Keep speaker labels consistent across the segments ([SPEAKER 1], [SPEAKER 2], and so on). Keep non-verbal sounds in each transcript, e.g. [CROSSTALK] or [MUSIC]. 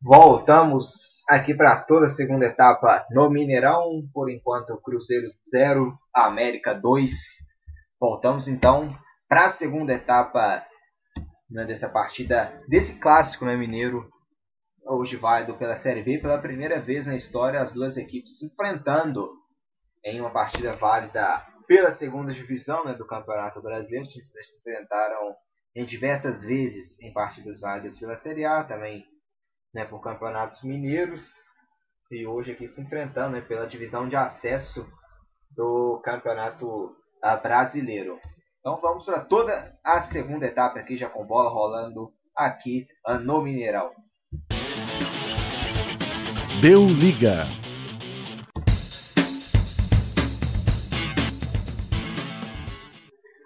[SPEAKER 1] Voltamos aqui para toda a segunda etapa no Mineirão. Por enquanto, Cruzeiro 0, América 2. Voltamos então para a segunda etapa né, dessa partida, desse clássico né, mineiro. Hoje válido pela Série B. Pela primeira vez na história, as duas equipes se enfrentando em uma partida válida pela segunda divisão né, do Campeonato Brasileiro. Eles se enfrentaram em diversas vezes em partidas válidas pela Série A, também né, por campeonatos mineiros. E hoje aqui se enfrentando né, pela divisão de acesso do Campeonato ah, Brasileiro. Então vamos para toda a segunda etapa aqui, já com bola rolando aqui ah, no Mineirão.
[SPEAKER 2] Deu liga.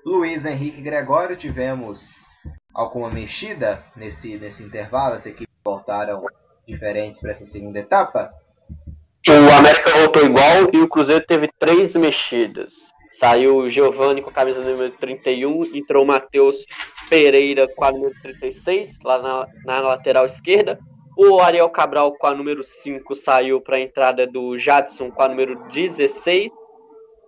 [SPEAKER 1] Luiz Henrique Gregório, tivemos alguma mexida nesse, nesse intervalo? As equipes voltaram diferentes para essa segunda etapa?
[SPEAKER 3] O América voltou igual e o Cruzeiro teve três mexidas. Saiu o Giovanni com a camisa número 31, entrou o Matheus Pereira com a número 36, lá na, na lateral esquerda. O Ariel Cabral com a número 5 saiu para a entrada do Jadson com a número 16.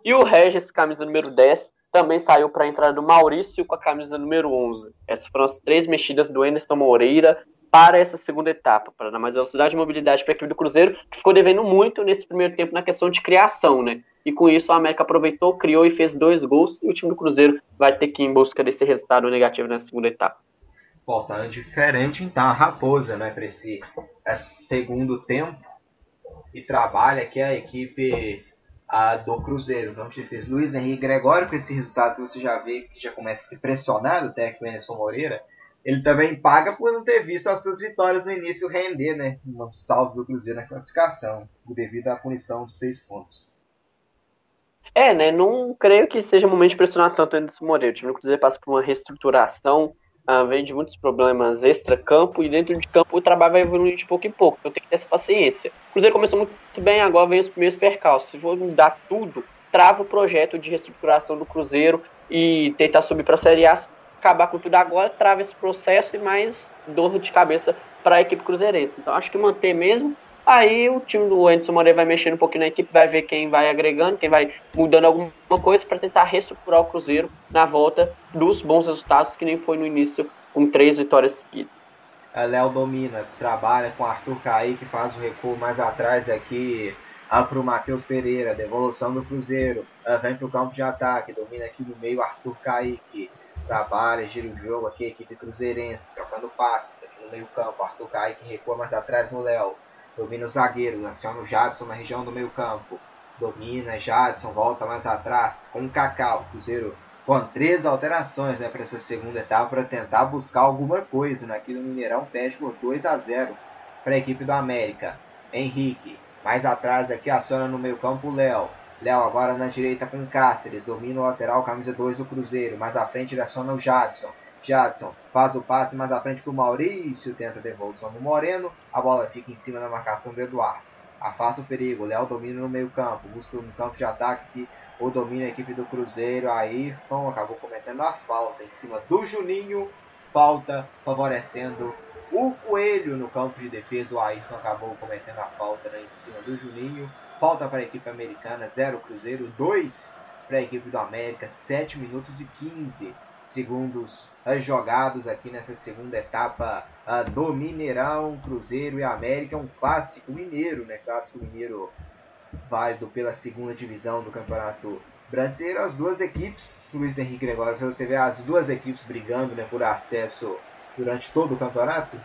[SPEAKER 3] E o Regis, camisa número 10, também saiu para a entrada do Maurício com a camisa número 11. Essas foram as três mexidas do Anderson Moreira para essa segunda etapa, para dar mais velocidade e mobilidade para a equipe do Cruzeiro, que ficou devendo muito nesse primeiro tempo na questão de criação, né? E com isso a América aproveitou, criou e fez dois gols, e o time do Cruzeiro vai ter que ir em busca desse resultado negativo na segunda etapa.
[SPEAKER 1] Voltando diferente então a Raposa, né, para esse, esse segundo tempo e trabalha que a equipe a do Cruzeiro. Então, você fez Luiz Henrique Gregório, com esse resultado que você já vê que já começa a se pressionar, o técnico Anderson Moreira. Ele também paga por não ter visto as suas vitórias no início render, né? Um salvo do Cruzeiro na classificação, devido à punição de seis pontos.
[SPEAKER 3] É, né? Não creio que seja momento de pressionar tanto o Anderson Moreira. O time do Cruzeiro passa por uma reestruturação uh, vem de muitos problemas extra-campo e dentro de campo o trabalho vai evoluindo de pouco em pouco. Então tem que ter essa paciência. O Cruzeiro começou muito bem, agora vem os primeiros percalços. Se for mudar tudo, trava o projeto de reestruturação do Cruzeiro e tentar subir para a Série A, acabar com tudo agora, trava esse processo e mais dor de cabeça para a equipe cruzeirense. Então acho que manter mesmo Aí o time do Anderson Moreira vai mexendo um pouquinho na equipe, vai ver quem vai agregando, quem vai mudando alguma coisa para tentar reestruturar o Cruzeiro na volta dos bons resultados, que nem foi no início, com três vitórias seguidas.
[SPEAKER 1] Léo domina, trabalha com Arthur Kaique, faz o recuo mais atrás aqui para o Matheus Pereira, devolução do Cruzeiro, vem para o campo de ataque, domina aqui no meio Arthur Kaique, trabalha, gira o jogo aqui, equipe cruzeirense, trocando passes aqui no meio campo, Arthur Kaique recua mais atrás no Léo, Domina o zagueiro, aciona o Jadson na região do meio campo. Domina, Jadson, volta mais atrás com o Cacau. Cruzeiro com três alterações né, para essa segunda etapa para tentar buscar alguma coisa. Né? Aqui no Mineirão perde por 2 a 0 para a equipe do América. Henrique, mais atrás aqui aciona no meio campo o Léo. Léo agora na direita com Cáceres, domina o lateral, camisa 2 do Cruzeiro. Mais à frente ele aciona o Jadson. Jadson faz o passe mais à frente para o Maurício, tenta a devolução no Moreno, a bola fica em cima da marcação do Eduardo. Afasta o perigo, Léo domina no meio campo, busca no campo de ataque que o domina a equipe do Cruzeiro, Ayrton acabou cometendo a falta em cima do Juninho, falta favorecendo o Coelho no campo de defesa, o Ayrton acabou cometendo a falta né, em cima do Juninho, falta para a equipe americana, 0 Cruzeiro, 2 para a equipe do América, 7 minutos e 15 segundos jogados aqui nessa segunda etapa uh, do Mineirão, Cruzeiro e América, um clássico mineiro, né? Clássico mineiro válido pela segunda divisão do Campeonato Brasileiro. As duas equipes, Luiz Henrique Gregório, você vê as duas equipes brigando né, por acesso durante todo o campeonato?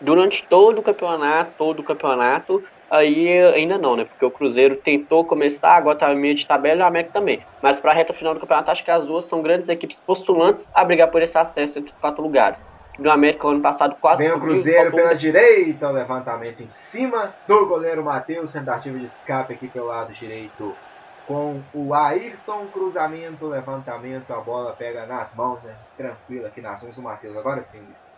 [SPEAKER 3] Durante todo o campeonato, todo o campeonato, aí ainda não, né? Porque o Cruzeiro tentou começar, agora tá meio de tabela e o América também. Mas para a reta final do campeonato, acho que as duas são grandes equipes postulantes a brigar por esse acesso entre os quatro lugares. Do América, ano passado, quase.
[SPEAKER 1] Vem o Cruzeiro pela direita, o levantamento em cima do goleiro Matheus, tentativa de escape aqui pelo lado direito com o Ayrton, cruzamento, levantamento, a bola pega nas mãos, né? Tranquilo aqui nas mãos do Matheus. Agora sim, Luiz.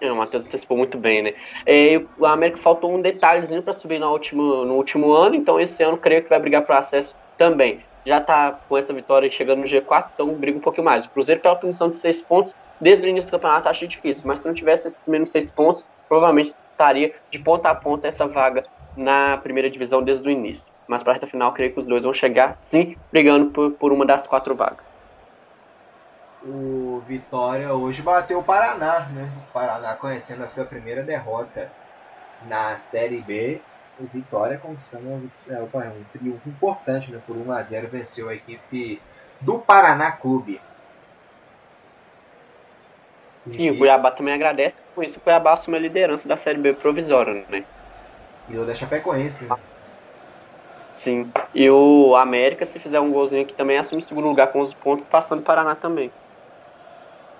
[SPEAKER 3] É, o Matheus antecipou muito bem, né? É, o América faltou um detalhezinho para subir no último, no último ano, então esse ano creio que vai brigar por acesso também. Já está com essa vitória chegando no G4, então briga um pouquinho mais. O Cruzeiro, pela punição de seis pontos, desde o início do campeonato acho difícil, mas se não tivesse esses menos seis pontos, provavelmente estaria de ponta a ponta essa vaga na primeira divisão desde o início. Mas para a reta final, creio que os dois vão chegar, sim, brigando por, por uma das quatro vagas.
[SPEAKER 1] O Vitória hoje bateu o Paraná, né? O Paraná conhecendo a sua primeira derrota na Série B. O Vitória conquistando um, é, um triunfo importante, né? Por 1 a 0 venceu a equipe do Paraná Clube.
[SPEAKER 3] Sim, e... o Cuiabá também agradece. Com isso, o Cuiabá assume a liderança da Série B provisória, né?
[SPEAKER 1] E o da Chapecoense, né?
[SPEAKER 3] Sim. E o América, se fizer um golzinho aqui, também assume o segundo lugar com os pontos, passando o Paraná também.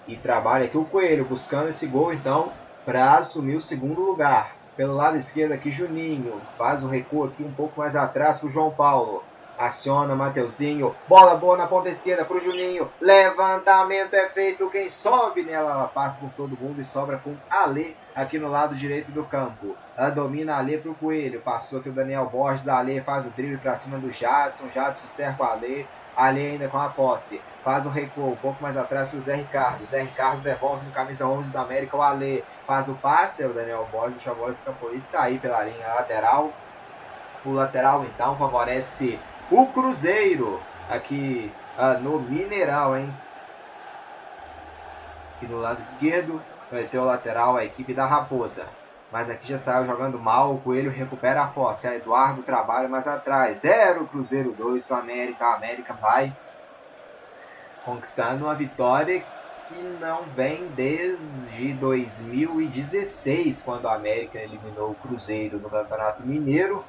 [SPEAKER 1] E trabalha aqui o Coelho, buscando esse gol, então, para assumir o segundo lugar. Pelo lado esquerdo aqui, Juninho. Faz o um recuo aqui um pouco mais atrás para o João Paulo. Aciona Mateuzinho. Bola boa na ponta esquerda para o Juninho. Levantamento é feito. Quem sobe nela, ela passa por todo mundo e sobra com Ale aqui no lado direito do campo. Ela domina Ale para o Coelho. Passou aqui o Daniel Borges Ale. Faz o drible para cima do Jadson. Jadson cerca o Ale. Ale ainda com a posse. Faz o recuo um pouco mais atrás o Zé Ricardo. Zé Ricardo devolve no camisa 11 da América o Ale. Faz o passe. O Daniel Borges deixa a bola escapou. Está aí pela linha lateral. O lateral então favorece o Cruzeiro aqui uh, no Mineirão, hein? Aqui no lado esquerdo vai ter o lateral, a equipe da Raposa. Mas aqui já saiu jogando mal, o Coelho recupera a posse. A Eduardo trabalha mais atrás. 0 Cruzeiro 2 para América. A América vai conquistando uma vitória que não vem desde 2016, quando a América eliminou o Cruzeiro no Campeonato Mineiro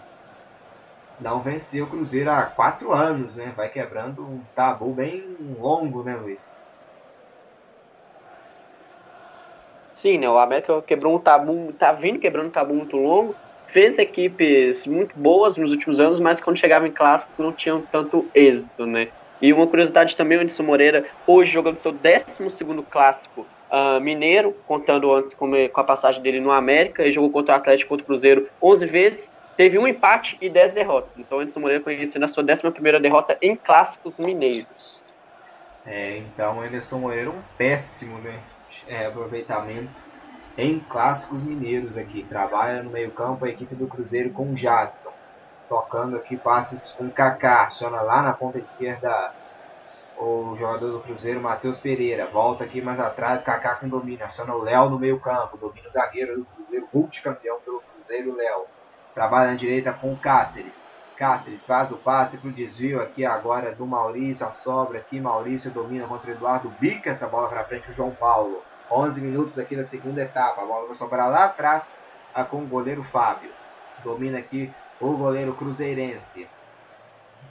[SPEAKER 1] não venceu o Cruzeiro há quatro anos, né? Vai quebrando um tabu bem longo, né, Luiz?
[SPEAKER 3] Sim, né? O América quebrou um tabu, tá vindo quebrando um tabu muito longo. Fez equipes muito boas nos últimos anos, mas quando chegava em clássicos não tinham tanto êxito, né? E uma curiosidade também, o Anderson Moreira, hoje jogando seu 12 clássico uh, mineiro, contando antes com, a passagem dele no América, ele jogou contra o Atlético contra o Cruzeiro 11 vezes, teve um empate e 10 derrotas. Então, Anderson Moreira conhecendo a sua 11 derrota em clássicos mineiros.
[SPEAKER 1] É, então, Anderson Moreira um péssimo né, é, aproveitamento em clássicos mineiros aqui. Trabalha no meio-campo a equipe do Cruzeiro com o Jadson. Tocando aqui passes com Kaká. Aciona lá na ponta esquerda o jogador do Cruzeiro, Matheus Pereira. Volta aqui mais atrás, Kaká com domínio. Aciona o Léo no meio-campo. Domina o zagueiro do Cruzeiro, multicampeão pelo Cruzeiro, Léo. Trabalha na direita com Cáceres. Cáceres faz o passe para o desvio aqui agora do Maurício. A sobra aqui. Maurício domina contra o Eduardo. Bica essa bola para frente o João Paulo. 11 minutos aqui da segunda etapa. A bola vai sobrar lá atrás com o goleiro Fábio. Domina aqui o goleiro Cruzeirense.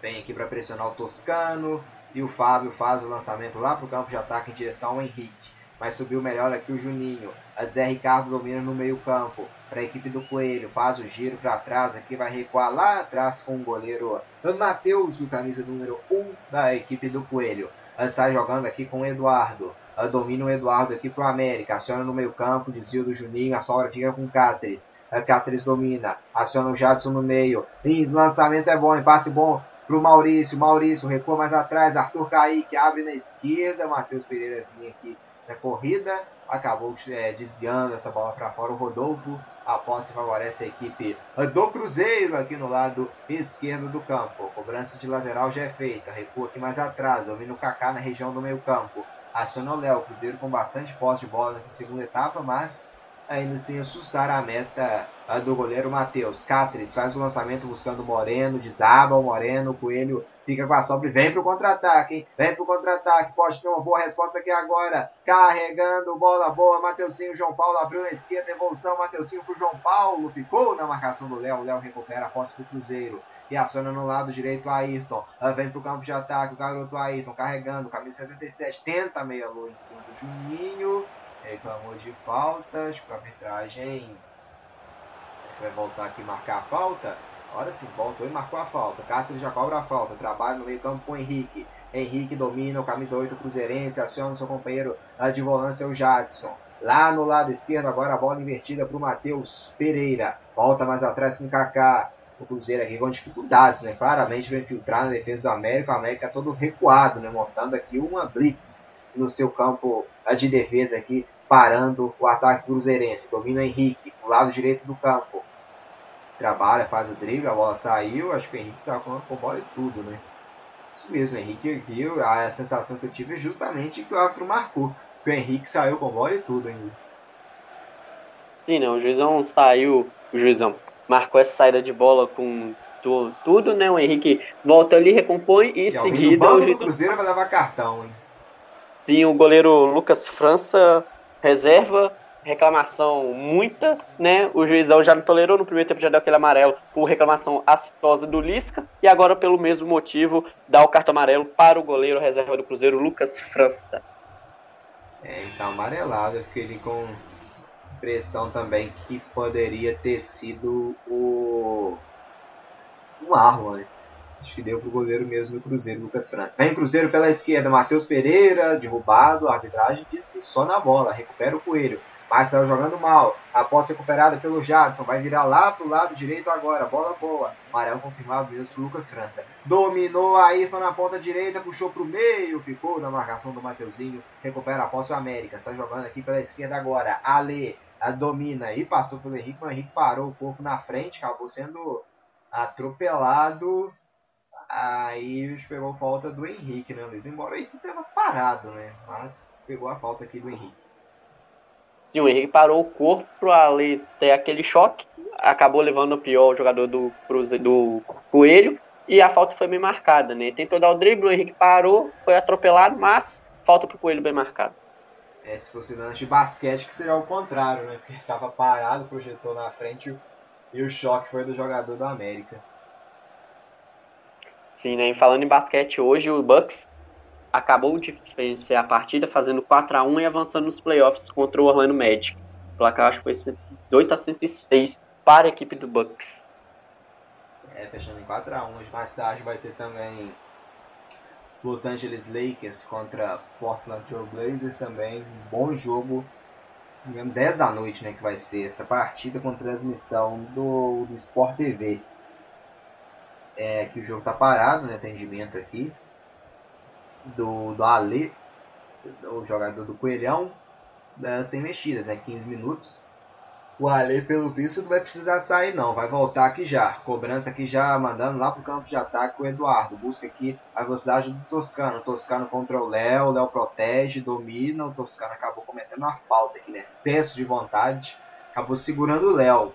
[SPEAKER 1] Vem aqui para pressionar o Toscano. E o Fábio faz o lançamento lá para o campo de ataque em direção ao Henrique. Mas subiu melhor aqui o Juninho. Zé Ricardo domina no meio campo para a equipe do Coelho. Faz o giro para trás aqui, vai recuar lá atrás com o goleiro Matheus, o camisa número 1 da equipe do Coelho. Está jogando aqui com o Eduardo. Domina o Eduardo aqui para o América. Aciona no meio campo, desvio do Juninho. A sobra fica com Cáceres. Cáceres domina. Aciona o Jadson no meio. E lançamento é bom, passe bom para o Maurício. Maurício recua mais atrás. Arthur Kaique abre na esquerda. Matheus Pereira vinha aqui na corrida acabou é, desviando essa bola para fora. O Rodolfo, a posse favorece a equipe do Cruzeiro aqui no lado esquerdo do campo. Cobrança de lateral já é feita. Recua aqui mais atrás, ouvindo o Kaká na região do meio campo. Acionou o Léo. Cruzeiro com bastante posse de bola nessa segunda etapa, mas ainda sem assustar a meta do goleiro Matheus. Cáceres faz o lançamento buscando Moreno, desaba o Moreno, Coelho fica com a sobra e vem pro contra-ataque, hein? Vem pro contra-ataque, pode ter uma boa resposta aqui agora. Carregando, bola boa, Mateuzinho, João Paulo abriu na esquerda, devolução, Mateuzinho pro João Paulo, ficou na marcação do Léo, Léo recupera a posse pro Cruzeiro. E aciona no lado direito o Ayrton. Vem pro campo de ataque, o garoto Ayrton carregando, camisa 77, tenta meia lua em cima do Juninho reclamou de faltas, com a arbitragem vai voltar aqui marcar a falta. Agora sim, voltou e marcou a falta. Cássio já cobra a falta. Trabalha no meio campo com o Henrique. Henrique domina o camisa 8 Cruzeirense. Aciona o seu companheiro de volância, o Jadson. Lá no lado esquerdo, agora a bola invertida para o Matheus Pereira. Volta mais atrás com o Kaká. O Cruzeiro aqui com dificuldades, né? Claramente vai infiltrar na defesa do América. O América todo recuado, né? Montando aqui uma blitz no seu campo de defesa aqui, parando o ataque cruzeirense. Domina o Henrique, do lado direito do campo. Trabalha, faz o drible, a bola saiu. Acho que o Henrique saiu com bola e tudo, né? Isso mesmo, o Henrique viu. A sensação que eu tive é justamente que o árbitro marcou. Que o Henrique saiu com bola e tudo, hein,
[SPEAKER 3] Sim, né? O juizão saiu. O juizão marcou essa saída de bola com tudo, né? O Henrique volta ali, recompõe e em seguida
[SPEAKER 1] o juiz. Cruzeiro vai levar cartão, hein?
[SPEAKER 3] Sim, o goleiro Lucas França reserva, reclamação muita, né? O juizão já não tolerou, no primeiro tempo já deu aquele amarelo por reclamação assintosa do Lisca, e agora, pelo mesmo motivo, dá o cartão amarelo para o goleiro reserva do Cruzeiro, Lucas França.
[SPEAKER 1] É, então amarelado, eu fiquei ali com impressão também que poderia ter sido o um arma, né? Acho que deu pro goleiro mesmo do Cruzeiro, Lucas França. Vem Cruzeiro pela esquerda, Matheus Pereira, derrubado, a arbitragem diz que só na bola, recupera o Coelho. Marcelo jogando mal, a posse recuperada pelo Jadson, vai virar lá pro lado direito agora, bola boa. Amarelo confirmado mesmo pro Lucas França. Dominou Ayrton na ponta direita, puxou pro meio, ficou na marcação do Mateuzinho, recupera a posse o América, está jogando aqui pela esquerda agora. Ale, domina e passou pelo Henrique, o Henrique parou o corpo na frente, acabou sendo atropelado. Aí pegou falta do Henrique, né, Luiz? Embora o Henrique estava parado, né? Mas pegou a falta aqui do Henrique.
[SPEAKER 3] Sim, o Henrique parou o corpo ali ter aquele choque. Acabou levando o pior jogador do, do Coelho. E a falta foi bem marcada, né? Tentou dar o drible, o Henrique parou, foi atropelado, mas falta pro Coelho bem marcado.
[SPEAKER 1] É, se fosse lance de basquete, que seria o contrário, né? Porque estava parado, projetou na frente e o choque foi do jogador do América.
[SPEAKER 3] Sim, né? E falando em basquete hoje, o Bucks acabou de vencer a partida fazendo 4 a 1 e avançando nos playoffs contra o Orlando Magic. O placar acho que foi 18 a 106 para a equipe do Bucks.
[SPEAKER 1] É, fechando em 4 a 1 mais tarde vai ter também Los Angeles Lakers contra Portland Trail Blazers também. Um bom jogo 10 da noite, né, que vai ser essa partida com transmissão do, do Sport TV. É, que o jogo tá parado, né, atendimento aqui do, do Ale, o jogador do Coelhão, né, sem mexidas, né, 15 minutos. O Ale, pelo visto, não vai precisar sair não, vai voltar aqui já. Cobrança aqui já, mandando lá pro campo de ataque o Eduardo. Busca aqui a velocidade do Toscano. Toscano contra o Léo, Léo protege, domina. O Toscano acabou cometendo uma falta aqui, né? excesso de vontade. Acabou segurando o Léo.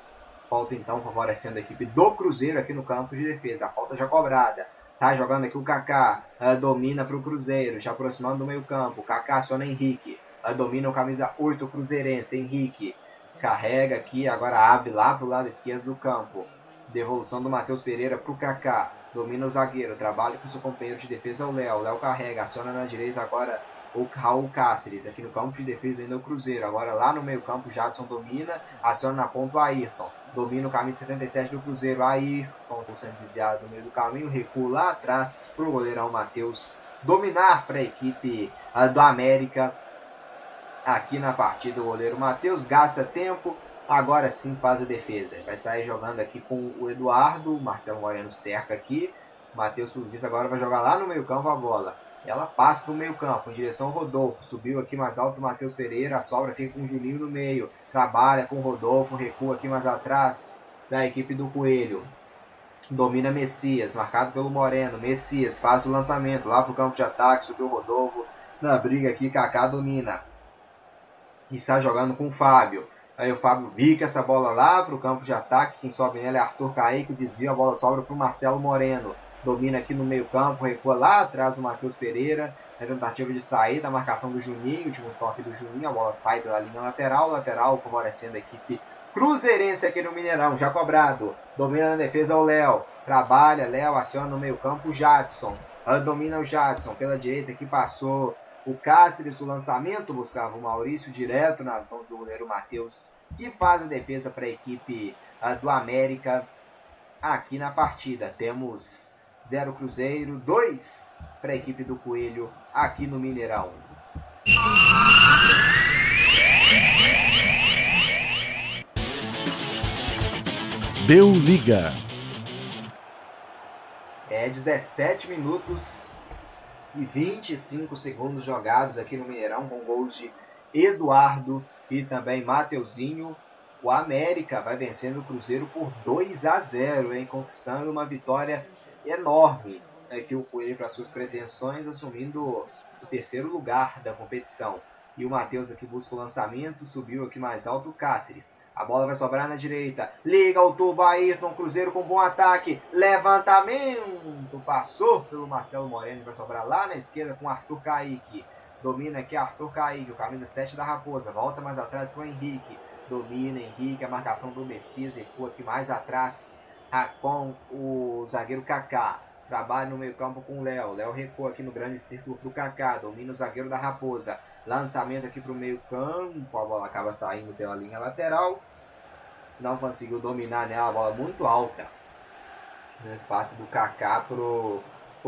[SPEAKER 1] Falta então favorecendo a equipe do Cruzeiro aqui no campo de defesa. A falta já cobrada. Tá jogando aqui o Kaká. Uh, domina para o Cruzeiro, já aproximando do meio campo. Kaká aciona Henrique. Uh, domina o camisa 8 Cruzeirense. Henrique carrega aqui, agora abre lá para o lado esquerdo do campo. Devolução do Matheus Pereira para o Kaká. Domina o zagueiro, trabalha com seu companheiro de defesa, o Léo. Léo carrega, aciona na direita agora o Raul Cáceres. Aqui no campo de defesa ainda o Cruzeiro. Agora lá no meio campo, Jadson domina, aciona na ponta o Ayrton. Domina o caminho 77 do Cruzeiro, Ayrton sendo desviado no meio do caminho, recua lá atrás para o goleirão Matheus dominar para a equipe uh, do América aqui na partida. O goleiro Matheus gasta tempo, agora sim faz a defesa. Vai sair jogando aqui com o Eduardo, Marcelo Moreno cerca aqui. Matheus Fulvis agora vai jogar lá no meio campo a bola. Ela passa do meio campo em direção ao Rodolfo. Subiu aqui mais alto o Matheus Pereira. A sobra fica com o Juninho no meio. Trabalha com o Rodolfo. Recua aqui mais atrás da equipe do Coelho. Domina Messias, marcado pelo Moreno. Messias faz o lançamento lá pro campo de ataque. Subiu o Rodolfo. Na briga aqui, Kaká domina e está jogando com o Fábio. Aí o Fábio bica essa bola lá para o campo de ataque. Quem sobe nela é Arthur Kaique. Desvia a bola, sobra para o Marcelo Moreno. Domina aqui no meio campo, recua lá atrás o Matheus Pereira. Na tentativa de sair da marcação do Juninho, último toque do Juninho. A bola sai pela linha lateral. Lateral favorecendo a equipe cruzeirense aqui no Mineirão. Já cobrado. Domina na defesa o Léo. Trabalha, Léo aciona no meio campo o Jadson. Domina o Jadson pela direita que passou o Cáceres, o lançamento, buscava o Maurício direto nas mãos do goleiro Matheus, que faz a defesa para a equipe uh, do América aqui na partida. Temos 0 Cruzeiro, 2 para a equipe do Coelho aqui no Mineirão.
[SPEAKER 2] Deu liga.
[SPEAKER 1] É 17 minutos e 25 segundos jogados aqui no Mineirão com gols de Eduardo e também Mateuzinho. O América vai vencendo o Cruzeiro por 2 a 0, hein, conquistando uma vitória enorme aqui o Coelho para suas pretensões, assumindo o terceiro lugar da competição. E o Matheus aqui busca o lançamento, subiu aqui mais alto o Cáceres. A bola vai sobrar na direita. Liga o tubo Ayrton, Cruzeiro com bom ataque. Levantamento. Passou pelo Marcelo Moreno, vai sobrar lá na esquerda com Arthur Kaique. Domina aqui Arthur Kaique, o camisa 7 da Raposa. Volta mais atrás para o Henrique. Domina Henrique, a marcação do Messias recua aqui mais atrás com o zagueiro Kaká. Trabalha no meio campo com o Léo. Léo recua aqui no grande círculo para o Kaká. Domina o zagueiro da Raposa. Lançamento aqui para o meio campo. A bola acaba saindo pela linha lateral. Não conseguiu dominar né? A bola muito alta. No espaço do Kaká para o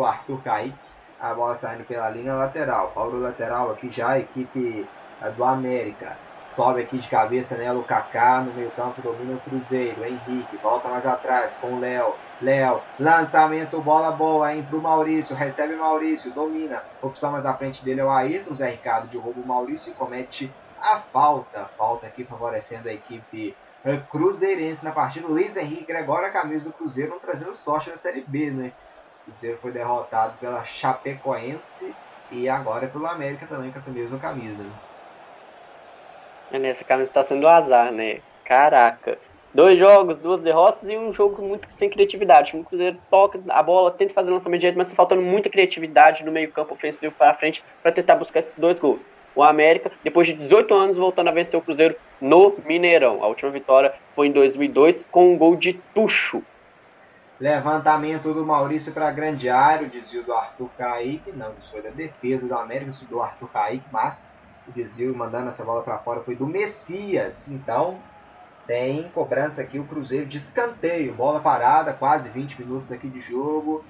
[SPEAKER 1] Arthur Kaique. A bola saindo pela linha lateral. Paulo lateral aqui já a equipe do América. Sobe aqui de cabeça, né? O Kaká no meio campo domina o Cruzeiro. Henrique volta mais atrás com o Léo. Léo, lançamento, bola boa, hein? Pro Maurício. Recebe Maurício, domina. Opção mais à frente dele é o Ayrton. Zé Ricardo derruba o Maurício e comete a falta. Falta aqui favorecendo a equipe eh, cruzeirense na partida. Luiz Henrique Gregório, a camisa do Cruzeiro, trazendo sorte na Série B, né? O Cruzeiro foi derrotado pela Chapecoense e agora pelo América também com essa mesma camisa. Né?
[SPEAKER 3] É, nessa camisa está sendo azar, né? Caraca. Dois jogos, duas derrotas e um jogo muito sem criatividade. O Cruzeiro toca a bola, tenta fazer lançamento direito, mas está faltando muita criatividade no meio-campo ofensivo para frente para tentar buscar esses dois gols. O América, depois de 18 anos, voltando a vencer o Cruzeiro no Mineirão. A última vitória foi em 2002 com um gol de Tuxo.
[SPEAKER 1] Levantamento do Maurício para grande área, o desvio do Arthur Kaique. Não, isso foi da defesa do América, isso do Arthur Kaique, mas o desvio mandando essa bola para fora foi do Messias. Então, tem cobrança aqui o Cruzeiro de escanteio, bola parada, quase 20 minutos aqui de jogo.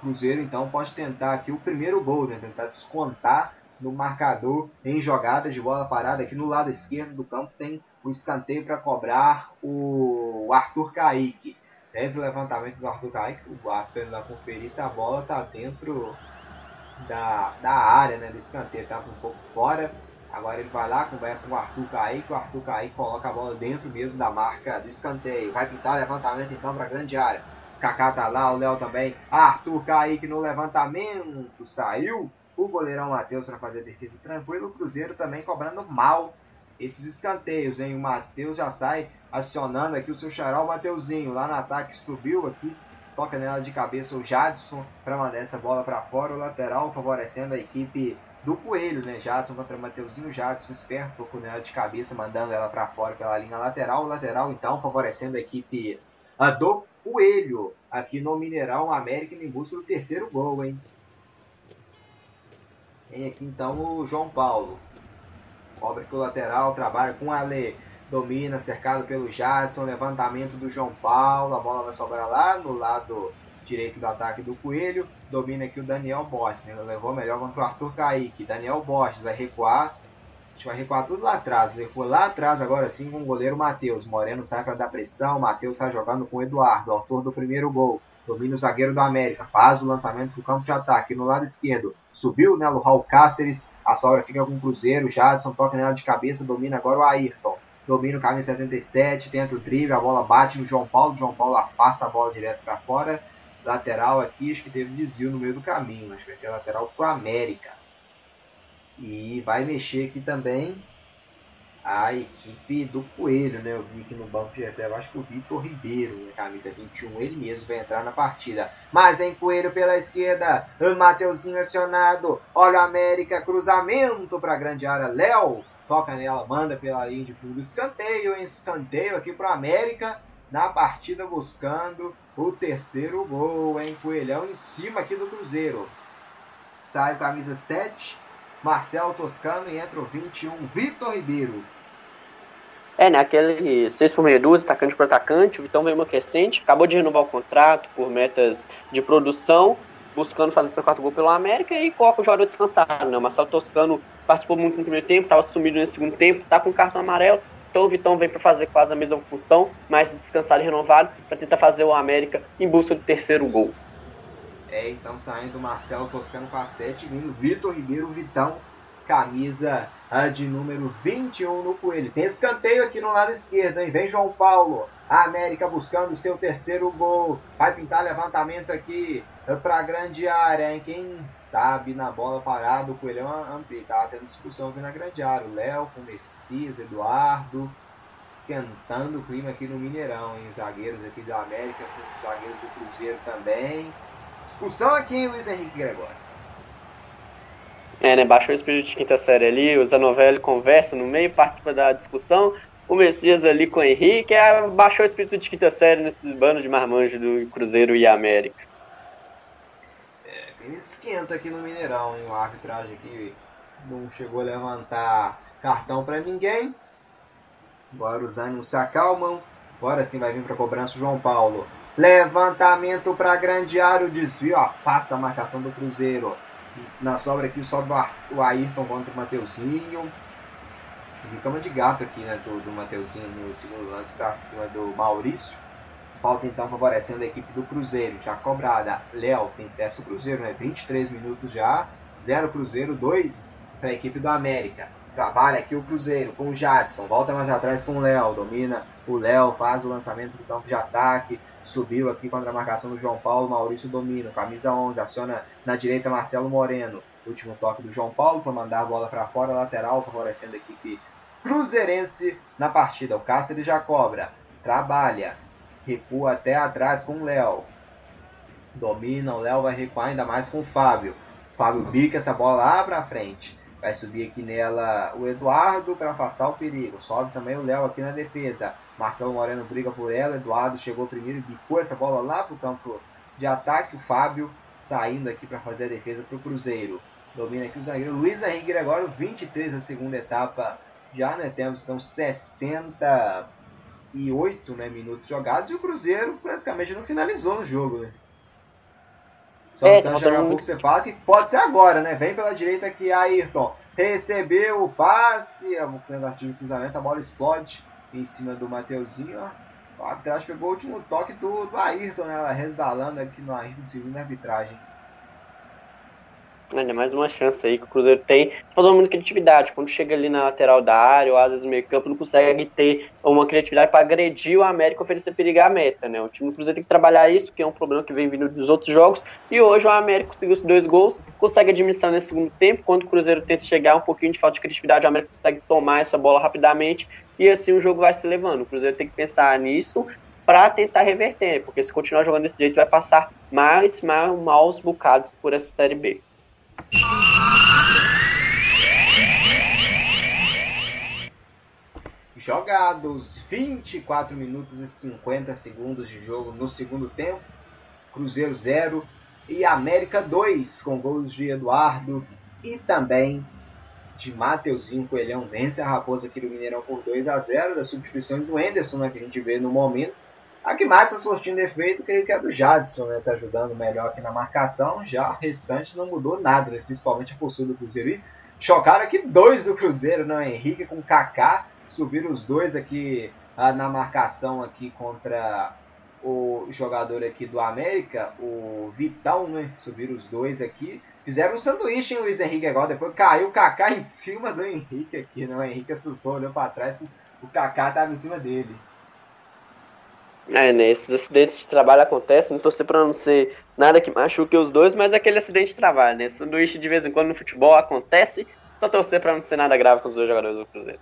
[SPEAKER 1] Cruzeiro então pode tentar aqui o primeiro gol, né? tentar descontar no marcador em jogada de bola parada. Aqui no lado esquerdo do campo tem o escanteio para cobrar o Arthur Kaique. Teve o levantamento do Arthur Kaique, o Arthur na conferir se a bola está dentro da, da área né, do escanteio, estava um pouco fora. Agora ele vai lá, conversa com o Arthur Kaique, o Arthur Kaique coloca a bola dentro mesmo da marca do escanteio. Vai pintar levantamento então para a grande área. Kaká tá lá, o Léo também. Arthur Kaique no levantamento, saiu. O goleirão Matheus para fazer a defesa tranquilo. O Cruzeiro também cobrando mal esses escanteios, hein? O Matheus já sai acionando aqui o seu xará, o Mateuzinho. Lá no ataque subiu aqui, toca nela de cabeça o Jadson para mandar essa bola para fora. O lateral favorecendo a equipe do Coelho, né? Jadson contra Mateuzinho, Jadson esperto, nela de cabeça, mandando ela para fora pela linha lateral. Lateral, então, favorecendo a equipe a do Coelho, aqui no Mineirão, América em busca do terceiro gol, hein? Tem aqui, então, o João Paulo. Cobre que o lateral, trabalha com a Ale. Domina, cercado pelo Jadson, levantamento do João Paulo, a bola vai sobrar lá no lado direito do ataque do Coelho. Domina aqui o Daniel Borges. Ele levou melhor contra o Arthur Kaique. Daniel Borges vai recuar. A gente vai recuar tudo lá atrás. Levou lá atrás agora sim com o goleiro Matheus. Moreno sai para dar pressão. Matheus sai jogando com o Eduardo, autor do primeiro gol. Domina o zagueiro do América. Faz o lançamento para o campo de ataque. No lado esquerdo. Subiu né, o Raul Cáceres. A sobra fica com o Cruzeiro. Jadson toca nela de cabeça. Domina agora o Ayrton. Domina o caminho 77. Tenta o drible. A bola bate no João Paulo. João Paulo afasta a bola direto para fora lateral aqui, acho que teve desvio no meio do caminho. Acho que vai ser lateral para o América. E vai mexer aqui também a equipe do Coelho, né? Eu vi aqui no banco de reserva, acho que o Vitor Ribeiro, né? camisa 21, ele mesmo vai entrar na partida. Mas em Coelho pela esquerda, o Mateuzinho acionado. Olha o América, cruzamento para a grande área. Léo toca nela, manda pela linha de fundo. Escanteio? Escanteio aqui para América na partida buscando o terceiro gol, hein? Coelhão em cima aqui do Cruzeiro. Sai o camisa 7, Marcelo Toscano e entra o 21, Vitor Ribeiro.
[SPEAKER 3] É, né, 6 por meia atacante por atacante, o Vitão veio uma crescente, acabou de renovar o contrato por metas de produção, buscando fazer seu quarto gol pelo América e coloca o jogador descansado, né? O Marcelo Toscano participou muito no primeiro tempo, estava sumido no segundo tempo, tá com cartão amarelo, então o Vitão vem para fazer quase a mesma função, mas descansado e renovado, para tentar fazer o América em busca do terceiro gol.
[SPEAKER 1] É, então saindo Marcelo Toscano com a 7, vindo Vitor Ribeiro Vitão, camisa a de número 21 no Coelho. Tem escanteio aqui no lado esquerdo, hein? Vem João Paulo. A América buscando seu terceiro gol. Vai pintar levantamento aqui para a grande área, hein? Quem sabe na bola parada o Coelhão amplia. Tá tendo discussão aqui na grande área. O Léo com o Messias, Eduardo. Esquentando o clima aqui no Mineirão, hein? Zagueiros aqui da América, zagueiros do Cruzeiro também. Discussão aqui, hein, Luiz Henrique Gregório.
[SPEAKER 3] É, né? Baixou o espírito de quinta série ali, o Zanovelli conversa no meio, participa da discussão. O Messias ali com o Henrique, é, baixou o espírito de quinta série nesse bando de marmanjo do Cruzeiro e América.
[SPEAKER 1] É, esquenta aqui no Mineirão, hein? O arbitragem aqui não chegou a levantar cartão para ninguém. Agora os ânimos se acalmam. Agora sim vai vir para cobrança o João Paulo. Levantamento para grande área, o desvio afasta a marcação do Cruzeiro. Na sobra aqui sobe o Ayrton contra o Mateuzinho. Cama de gato aqui, né, do, do Mateuzinho no segundo lance para cima do Maurício. Falta então favorecendo a equipe do Cruzeiro. Já cobrada. Léo tem peça o Cruzeiro, né? 23 minutos já. 0 Cruzeiro, 2 para a equipe do América. Trabalha aqui o Cruzeiro com o Jadson. Volta mais atrás com o Léo. Domina o Léo, faz o lançamento do campo de ataque. Subiu aqui contra a marcação do João Paulo. Maurício domina. Camisa 11. Aciona na direita Marcelo Moreno. Último toque do João Paulo para mandar a bola para fora, lateral, favorecendo a equipe cruzeirense na partida. O Cáceres já cobra. Trabalha. Recua até atrás com o Léo. Domina. O Léo vai recuar ainda mais com o Fábio. Fábio bica essa bola lá para frente. Vai subir aqui nela o Eduardo para afastar o perigo. Sobe também o Léo aqui na defesa. Marcelo Moreno briga por ela. Eduardo chegou primeiro e bicou essa bola lá para o campo de ataque. O Fábio saindo aqui para fazer a defesa para o Cruzeiro. Domina aqui o zagueiro Luiz Henrique Gregório, 23 da segunda etapa. Já né, temos então 68 né, minutos jogados e o Cruzeiro praticamente não finalizou no jogo. Né? Só é, Santos jogar um pouco você fala que pode ser agora, né? Vem pela direita aqui, Ayrton. Recebeu o passe, a tentativa de cruzamento, a bola explode em cima do Mateuzinho. Ó. O arbitragem pegou o último toque do, do Ayrton, né? Ela resvalando aqui no Ayrton, segundo a arbitragem.
[SPEAKER 3] Ainda mais uma chance aí que o Cruzeiro tem. Falando muito criatividade. Quando chega ali na lateral da área, ou às vezes no meio campo, não consegue ter uma criatividade para agredir o América e oferecer perigo à meta, né? O time do Cruzeiro tem que trabalhar isso, que é um problema que vem vindo dos outros jogos. E hoje o América conseguiu os dois gols, consegue administrar nesse segundo tempo. Quando o Cruzeiro tenta chegar um pouquinho de falta de criatividade, o América consegue tomar essa bola rapidamente. E assim o jogo vai se levando. O Cruzeiro tem que pensar nisso para tentar reverter, porque se continuar jogando desse jeito, vai passar mais, mais maus bocados por essa Série B.
[SPEAKER 1] Jogados 24 minutos e 50 segundos de jogo no segundo tempo. Cruzeiro 0 e América 2 com gols de Eduardo e também de Mateuzinho Coelhão. Vence a Raposa aqui do Mineirão por 2 a 0 das substituições do Enderson, né, que a gente vê no momento a que mais está surtindo efeito, creio que é do Jadson, né? Tá ajudando melhor aqui na marcação. Já o restante não mudou nada, né? principalmente a postura do Cruzeiro. E chocaram aqui dois do Cruzeiro, né? Henrique com Kaká. Subiram os dois aqui ah, na marcação aqui contra o jogador aqui do América, o Vital, né? Subiram os dois aqui. Fizeram um sanduíche, hein, Luiz Henrique agora. Depois caiu o Kaká em cima do Henrique aqui, né? O Henrique assustou, olhou para trás. O Kaká estava em cima dele.
[SPEAKER 3] É, né? Esses acidentes de trabalho acontecem, não torcer pra não ser nada que machuque os dois, mas aquele acidente de trabalho, né? Sanduíche de vez em quando no futebol acontece, só torcer pra não ser nada grave com os dois jogadores do Cruzeiro.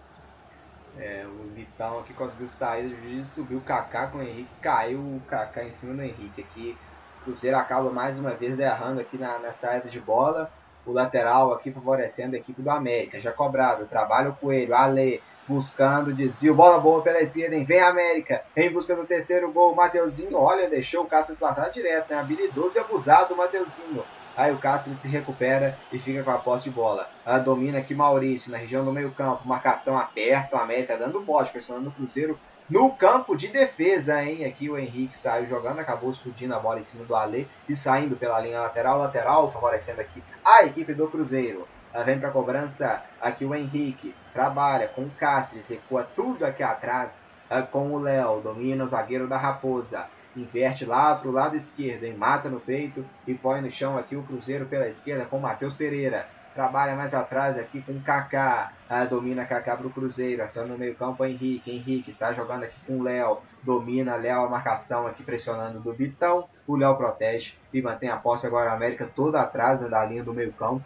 [SPEAKER 1] É, o Vitão aqui conseguiu sair do juiz, subiu o Kaká com o Henrique, caiu o Kaká em cima do Henrique aqui. O Cruzeiro acaba mais uma vez errando aqui na, na saída de bola. O lateral aqui favorecendo a equipe do América. Já cobrado, trabalha o Coelho, Ale, buscando desvio, bola boa pela esquerda, vem a América, em busca do terceiro gol, Mateuzinho, olha, deixou o Cássio plantar direto, né? habilidoso e abusado o Mateuzinho. Aí o Cássio se recupera e fica com a posse de bola. A domina aqui Maurício na região do meio campo, marcação aberta, o América dando bote, pressionando o Cruzeiro no campo de defesa, hein? Aqui o Henrique saiu jogando, acabou explodindo a bola em cima do Ale e saindo pela linha lateral, lateral, favorecendo aqui a equipe do Cruzeiro. Vem para a cobrança aqui o Henrique. Trabalha com o Cáceres. Recua tudo aqui atrás com o Léo. Domina o zagueiro da Raposa. inverte lá para o lado esquerdo, hein? mata no peito e põe no chão aqui o Cruzeiro pela esquerda com Matheus Pereira. Trabalha mais atrás aqui com Kaká. Ah, domina Kaká para o Cruzeiro. Aciona no meio campo Henrique. Henrique está jogando aqui com Léo. Domina Léo a marcação aqui pressionando do Vitão. O Léo protege e mantém a posse agora a América toda atrás né, da linha do meio campo.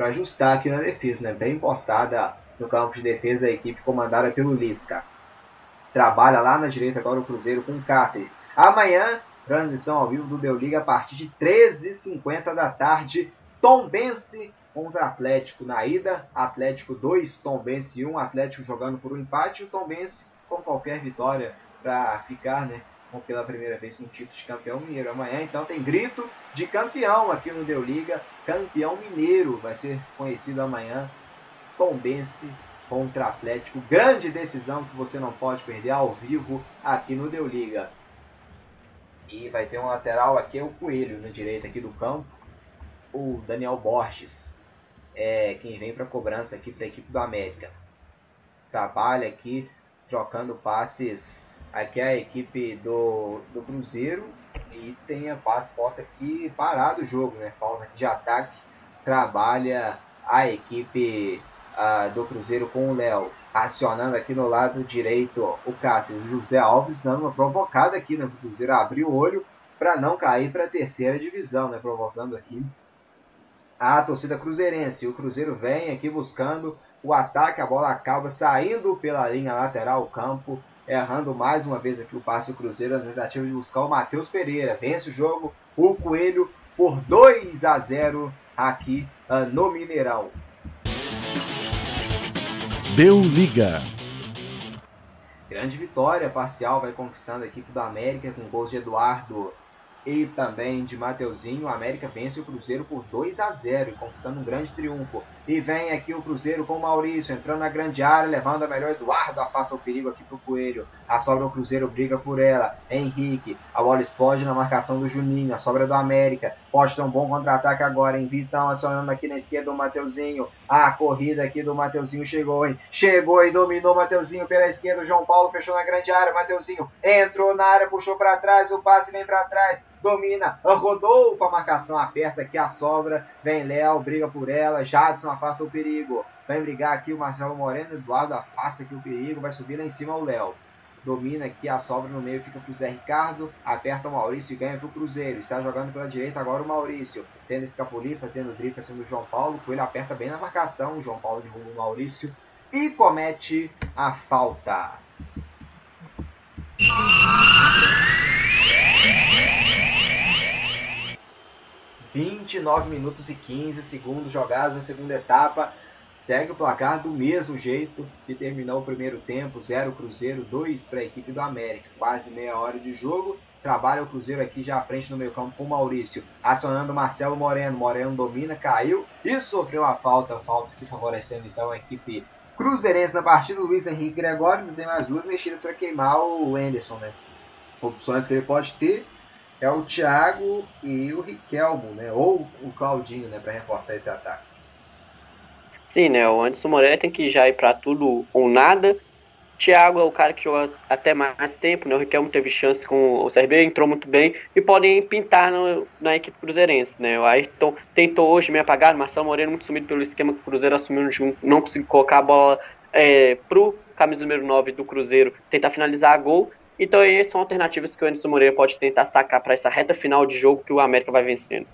[SPEAKER 1] Para ajustar aqui na defesa, né? Bem postada no campo de defesa a equipe comandada pelo Lisca. Trabalha lá na direita agora o Cruzeiro com Cáceres. Amanhã, transmissão ao vivo do Deu Liga a partir de 13h50 da tarde. Tombense contra Atlético na ida. Atlético 2, Tombense 1. Atlético jogando por um empate. E o Tombense com qualquer vitória para ficar, né? Pela primeira vez no título de campeão mineiro. Amanhã, então, tem grito de campeão aqui no Deu Liga. Campeão mineiro vai ser conhecido amanhã. Tombense contra Atlético. Grande decisão que você não pode perder ao vivo aqui no Deu Liga. E vai ter um lateral aqui, é o Coelho, na direita aqui do campo. O Daniel Borges. É quem vem para cobrança aqui para a equipe do América. Trabalha aqui trocando passes aqui é a equipe do, do Cruzeiro e tem a passe posse aqui parado o jogo, né? Falta de ataque. Trabalha a equipe uh, do Cruzeiro com o Léo. Acionando aqui no lado direito o Cássio José Alves, dando uma provocada aqui né? Cruzeiro abrir o olho para não cair para a terceira divisão, né? Provocando aqui a torcida cruzeirense. O Cruzeiro vem aqui buscando o ataque, a bola acaba saindo pela linha lateral do campo, errando mais uma vez aqui o passe do Cruzeiro na tentativa de buscar o Matheus Pereira. Vence o jogo, o Coelho por 2 a 0 aqui uh, no Mineirão.
[SPEAKER 2] Deu liga.
[SPEAKER 1] Grande vitória parcial vai conquistando a equipe do América com gols de Eduardo e também de Mateuzinho. O América vence o Cruzeiro por 2 a 0 conquistando um grande triunfo. E vem aqui o Cruzeiro com o Maurício entrando na grande área, levando a melhor. Eduardo afasta o perigo aqui pro Coelho. A sobra do Cruzeiro briga por ela. Henrique, a bola explode na marcação do Juninho. A sobra do América. Pode ter um bom contra-ataque agora, hein? Vitão acionando aqui na esquerda o Mateuzinho. A corrida aqui do Mateuzinho chegou, hein? Chegou e dominou o Mateuzinho pela esquerda. O João Paulo fechou na grande área. Mateuzinho entrou na área, puxou para trás. O passe vem para trás domina, rodou com a marcação aperta aqui, a sobra, vem Léo, briga por ela, Jadson afasta o perigo, vem brigar aqui o Marcelo Moreno, Eduardo afasta aqui o perigo, vai subir lá em cima o Léo. Domina aqui a sobra no meio, fica pro Zé Ricardo, aperta o Maurício e ganha pro Cruzeiro. Está jogando pela direita agora o Maurício. Tendo escapulir, fazendo drible fazendo o João Paulo. Coelho aperta bem na marcação. O João Paulo derruba o Maurício e comete a falta. 29 minutos e 15 segundos jogados na segunda etapa. Segue o placar do mesmo jeito que terminou o primeiro tempo, 0 Cruzeiro, 2 para a equipe do América. Quase meia hora de jogo. Trabalha o Cruzeiro aqui já à frente no meio campo com o Maurício. Acionando o Marcelo Moreno. Moreno domina, caiu e sofreu a falta. Falta que favorecendo então a equipe cruzeirense na partida. Luiz Henrique Gregório tem mais duas mexidas para queimar o Anderson, né? Opções que ele pode ter é o Thiago e o Riquelmo, né? Ou o Claudinho, né? Para reforçar esse ataque.
[SPEAKER 3] Sim, né? O Anderson Moreira tem que já ir para tudo ou nada. Thiago é o cara que joga até mais tempo, né? O Riquelmo teve chance com o CRB, entrou muito bem e podem pintar no, na equipe cruzeirense, né? O Ayrton tentou hoje me apagar, Marcelo Moreno muito sumido pelo esquema que o Cruzeiro assumiu não conseguiu colocar a bola é, pro camisa número 9 do Cruzeiro tentar finalizar a gol então, aí são alternativas que o Anderson Moreira pode tentar sacar para essa reta final de jogo que o América vai vencendo.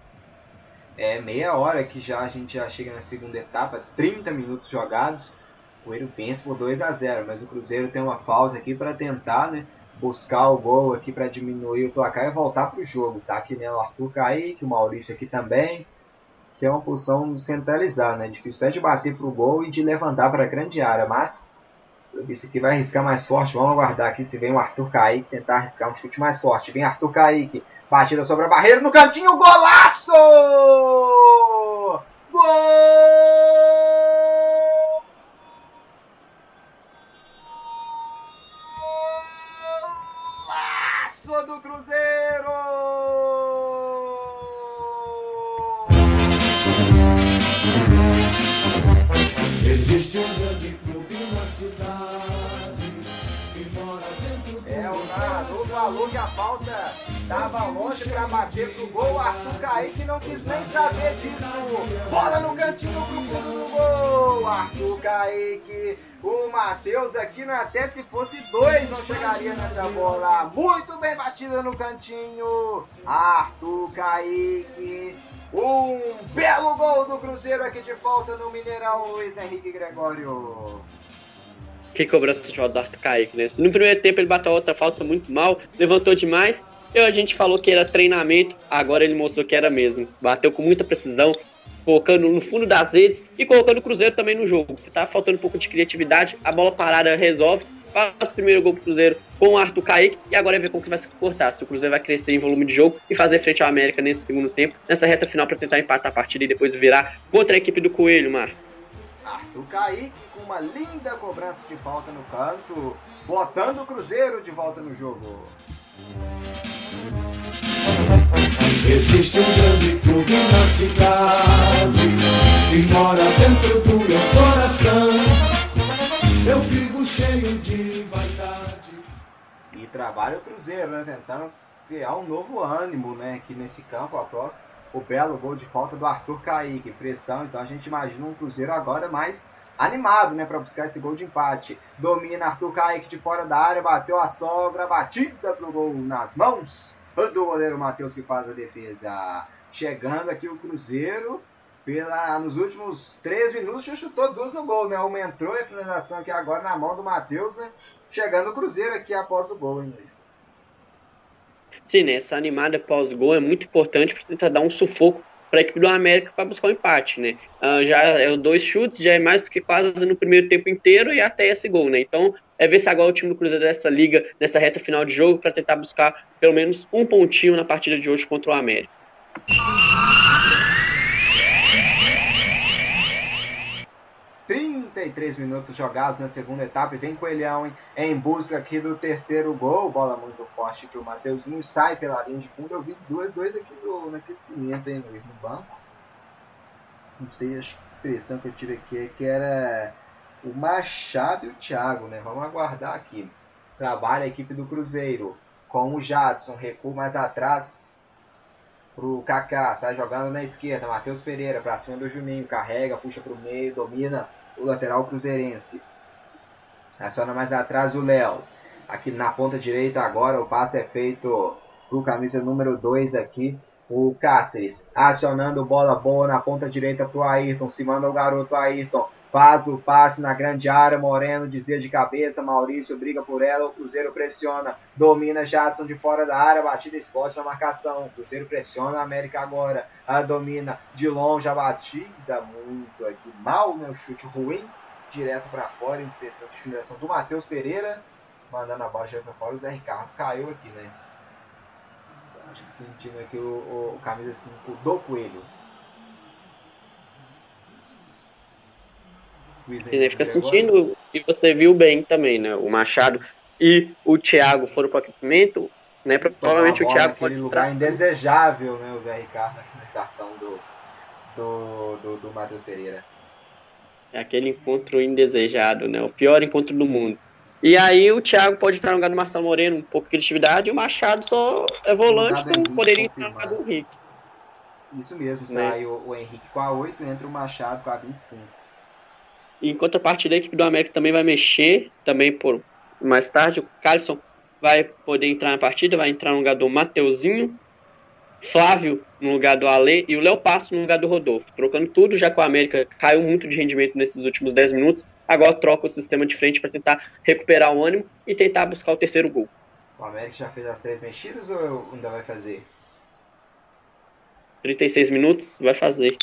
[SPEAKER 1] É meia hora que já a gente já chega na segunda etapa, 30 minutos jogados. O Coelho vence por 2 a 0 mas o Cruzeiro tem uma falta aqui para tentar, né? Buscar o gol aqui para diminuir o placar e voltar para o jogo. Tá aqui né, o Arthur Kaique, o Maurício aqui também, que é uma posição centralizada, né? Difícil até de bater para o gol e de levantar para a grande área, mas esse aqui vai arriscar mais forte. Vamos aguardar aqui se vem o Arthur Kaique tentar arriscar um chute mais forte. Vem Arthur Kaique. Batida sobre a barreira no cantinho. Golaço! Golaço no cantinho. Arthur Kaique. Um belo gol do Cruzeiro aqui de volta no Mineirão, Luiz Henrique Gregório
[SPEAKER 3] que cobrança de do Arthur Kaique, né? No primeiro tempo ele bateu outra falta muito mal, levantou demais, e a gente falou que era treinamento, agora ele mostrou que era mesmo. Bateu com muita precisão, colocando no fundo das redes e colocando o Cruzeiro também no jogo. Se tá faltando um pouco de criatividade, a bola parada resolve. Faz o primeiro gol pro Cruzeiro com o Arthur Kaique e agora é ver como que vai se comportar. Se o Cruzeiro vai crescer em volume de jogo e fazer frente ao América nesse segundo tempo, nessa reta final para tentar empatar a partida e depois virar contra a equipe do Coelho, Marco.
[SPEAKER 1] Arthur Kaique com uma linda cobrança de falta no canto, botando o Cruzeiro de volta no jogo.
[SPEAKER 4] Existe um grande clube na cidade que mora dentro do meu coração. Eu vivo cheio de vaidade.
[SPEAKER 1] Trabalha o Cruzeiro, né? Tentando criar um novo ânimo, né? Aqui nesse campo, a próxima o belo gol de falta do Arthur Kaique. Pressão, então a gente imagina um Cruzeiro agora mais animado, né, para buscar esse gol de empate. Domina Arthur Kaique de fora da área, bateu a sogra, batida pro gol nas mãos do goleiro Matheus que faz a defesa. Chegando aqui o Cruzeiro, pela, nos últimos três minutos já chutou duas no gol, né? Uma entrou e a finalização aqui agora na mão do Matheus, né? Chegando o Cruzeiro aqui após o gol, hein, Luiz?
[SPEAKER 3] Sim, né, essa animada pós-gol é muito importante para tentar dar um sufoco para a equipe do América para buscar o um empate, né? Uh, já é dois chutes, já é mais do que quase no primeiro tempo inteiro e até esse gol, né? Então é ver se agora o time do Cruzeiro dessa liga, nessa reta final de jogo, para tentar buscar pelo menos um pontinho na partida de hoje contra o América.
[SPEAKER 1] 33 minutos jogados na segunda etapa e vem Coelhão hein, em busca aqui do terceiro gol. Bola muito forte que o Mateuzinho sai pela linha de fundo. Eu vi dois, dois aqui no, no aquecimento, hein, Luiz, no banco. Não sei a expressão que eu tive aqui, é que era o Machado e o Thiago, né? Vamos aguardar aqui. Trabalha a equipe do Cruzeiro com o Jadson, recua mais atrás pro Kaká, sai jogando na esquerda, Matheus Pereira para cima do Juninho, carrega, puxa pro meio, domina o lateral cruzeirense. Aciona mais atrás o Léo. Aqui na ponta direita agora o passe é feito pro camisa número 2 aqui, o Cáceres. Acionando bola boa na ponta direita pro Ayrton. Se manda o garoto Ayrton. Faz o passe na grande área. Moreno dizia de cabeça. Maurício briga por ela. O Cruzeiro pressiona. Domina Jadson de fora da área. Batida esporte na marcação. O Cruzeiro pressiona. América agora. A domina de longe a batida. Muito aqui. Mal, né? O chute ruim. Direto para fora. Impressão de finalização do Matheus Pereira. Mandando a bola direto fora. O Zé Ricardo caiu aqui, né? Sentindo aqui o, o, o camisa 5 do Coelho.
[SPEAKER 3] Fica sentindo, e você viu bem também, né? O Machado e o Thiago foram para o aquecimento, né? Provavelmente o Thiago
[SPEAKER 1] pode. lugar indesejável, né? O Zé Ricardo na finalização do, do, do, do Matheus Pereira.
[SPEAKER 3] É aquele encontro indesejado, né? O pior encontro do mundo. E aí o Thiago pode entrar no lugar do Marcelo Moreno, um pouco de criatividade, e o Machado só é volante, então poderia entrar no lugar do Henrique.
[SPEAKER 1] Isso mesmo, né? sai o, o Henrique com a 8, entra o Machado com a 25.
[SPEAKER 3] Em contrapartida, a equipe do América também vai mexer, também por mais tarde. O Carlson vai poder entrar na partida, vai entrar no lugar do Mateuzinho, Flávio no lugar do Ale e o Léo Passo no lugar do Rodolfo. Trocando tudo, já que o América caiu muito de rendimento nesses últimos 10 minutos. Agora troca o sistema de frente para tentar recuperar o ânimo e tentar buscar o terceiro gol.
[SPEAKER 1] O América já fez as três mexidas ou ainda vai fazer?
[SPEAKER 3] 36 minutos, vai fazer.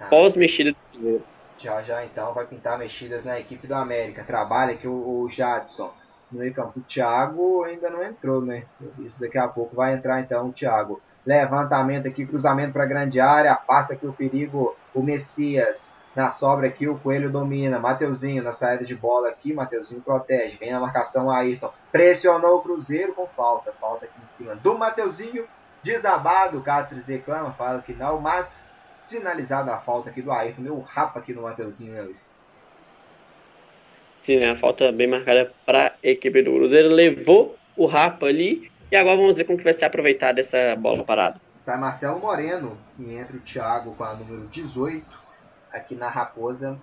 [SPEAKER 3] Ah. Pós-mexida do Cruzeiro.
[SPEAKER 1] Já já então vai pintar mexidas na equipe do América. Trabalha que o, o Jadson no meio campo. O Thiago ainda não entrou, né? Isso daqui a pouco vai entrar então o Thiago. Levantamento aqui, cruzamento para grande área. Passa aqui o perigo, o Messias. Na sobra aqui o Coelho domina. Mateuzinho na saída de bola aqui. Mateuzinho protege. Vem a marcação Ayrton. Pressionou o Cruzeiro com falta. Falta aqui em cima do Mateuzinho. Desabado. Cáceres reclama, fala que não, mas sinalizada a falta aqui do Ayrton, meu rapa aqui no Mateuzinho, né, Luiz?
[SPEAKER 3] Sim, né, a falta bem marcada para a equipe do Cruzeiro. Levou o rapa ali E agora vamos ver como que vai ser aproveitada essa bola parada.
[SPEAKER 1] Sai Marcelo Moreno e entra o Thiago com a número 18 aqui na Raposa.